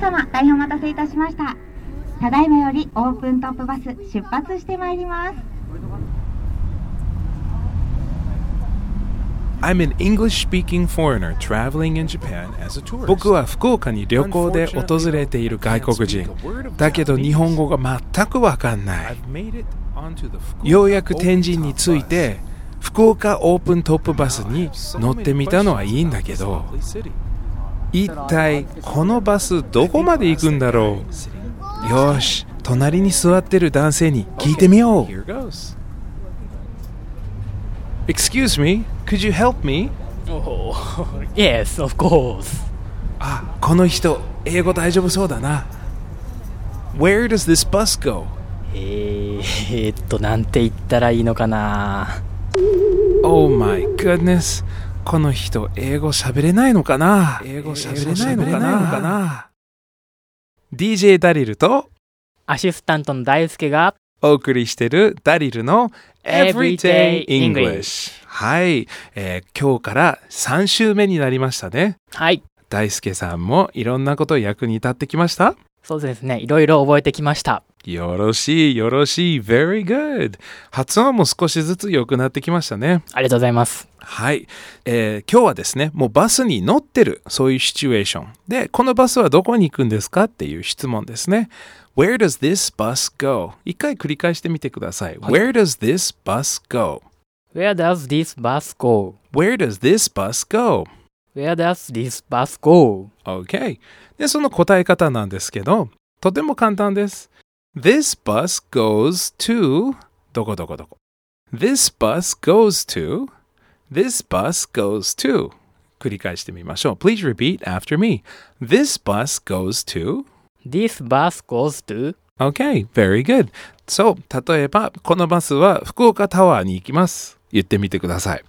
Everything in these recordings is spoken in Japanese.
大変お待たせいたしました。ただいまよりオープントップバス出発してまいります。I'm an English speaking foreigner traveling in Japan as a tourist. 僕は福岡に旅行で訪れている外国人。だけど日本語が全くわかんない。ようやく天神に着いて、福岡オープントップバスに乗ってみたのはいいんだけど、一体このバスどこまで行くんだろうよーし、隣に座ってる男性に聞いてみよう。Excuse me, could you help me? Oh, yes, of course. あ、この人、英語大丈夫そうだな。Where does this bus go? えー、えーっと、なんて言ったらいいのかな。Oh my goodness. この人、英語喋れないのかな？英語喋れないのかな ?DJ ダリルとアシスタントの大輔が、お送りしてるダリルの Everyday Everyday English。はい、えー今日から3週目になりましたね。はい。大輔さんもいろんなこと役に立ってきました？そうですね。いろいろ覚えてきました。よろしい、よろしい。Very good. 発音も少しずつ良くなってきましたね。ありがとうございます。はい、えー今日はですね、もうバスに乗ってる、そういうシチュエーション。で、このバスはどこに行くんですかっていう質問ですね。Where does this bus go? 一回繰り返してみてください。Where does this bus go? Where does this bus go? Where does this bus go? Where does this bus go? OK。で、その答え方なんですけど、とても簡単です。This bus goes to どこどこどこ。This bus goes to This bus goes to 繰り返してみましょう。Please repeat after me. This bus goes to This bus goes to OK, very good. そう、例えば、このバスは福岡タワーに行きます。言ってみてください。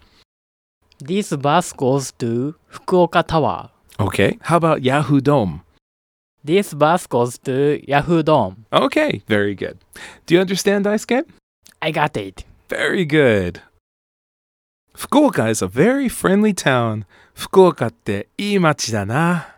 This bus goes to 福岡タワ OK, how about Yahoo Dome? ー。This bus goes to Yahoo Dome. OK, very good. Do you understand, Daisuke? I got it. Very good. 福岡 is a very friendly town. 福岡っていい街だな。